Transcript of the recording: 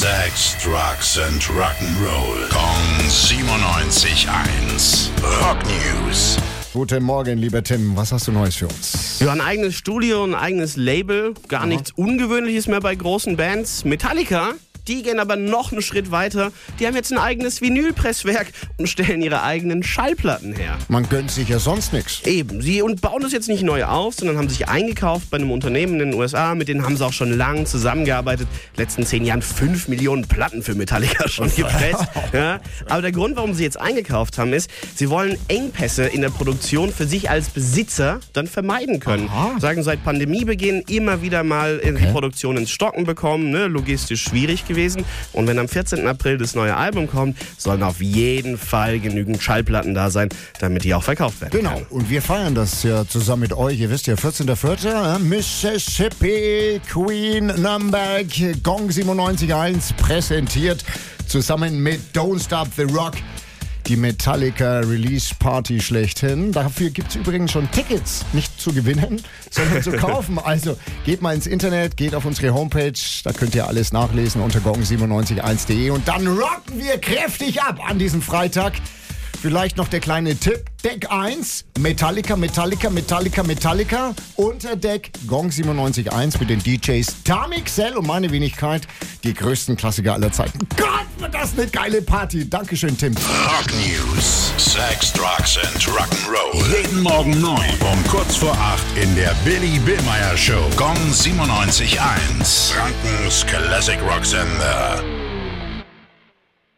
Sex, Drugs and Rock'n'Roll. Kong 97.1. Rock News. Guten Morgen, lieber Tim. Was hast du Neues für uns? Ja, ein eigenes Studio, ein eigenes Label. Gar nichts Ungewöhnliches mehr bei großen Bands. Metallica die gehen aber noch einen Schritt weiter. Die haben jetzt ein eigenes Vinylpresswerk und stellen ihre eigenen Schallplatten her. Man gönnt sich ja sonst nichts. Eben. Sie und bauen das jetzt nicht neu auf, sondern haben sich eingekauft bei einem Unternehmen in den USA. Mit denen haben sie auch schon lange zusammengearbeitet. Letzten zehn Jahren fünf Millionen Platten für Metallica schon gepresst. Ja. Aber der Grund, warum sie jetzt eingekauft haben, ist, sie wollen Engpässe in der Produktion für sich als Besitzer dann vermeiden können. Aha. Sagen seit Pandemiebeginn immer wieder mal die Produktion ins Stocken bekommen. Ne? Logistisch schwierig gewesen. Und wenn am 14. April das neue Album kommt, sollen auf jeden Fall genügend Schallplatten da sein, damit die auch verkauft werden Genau. können. Und wir feiern das ja zusammen mit euch. Ihr wisst ja, 14.04. äh, Mississippi, Queen, Nürnberg, Gong 97.1 präsentiert zusammen mit Don't Stop the Rock. Die Metallica Release Party schlechthin. Dafür gibt es übrigens schon Tickets, nicht zu gewinnen, sondern zu kaufen. Also geht mal ins Internet, geht auf unsere Homepage, da könnt ihr alles nachlesen unter gong971.de und dann rocken wir kräftig ab an diesem Freitag. Vielleicht noch der kleine Tipp. Deck 1, Metallica, Metallica, Metallica, Metallica. Unter Deck Gong 97.1 mit den DJs Tamixel und meine Wenigkeit. Die größten Klassiker aller Zeiten. Gott, wird das eine geile Party. Dankeschön, Tim. Rock News. Sex, Drugs and Rock'n'Roll. Jeden Morgen 9 um kurz vor 8 in der Billy Billmeyer Show. Gong 97.1. Frankens Classic Rock Sender.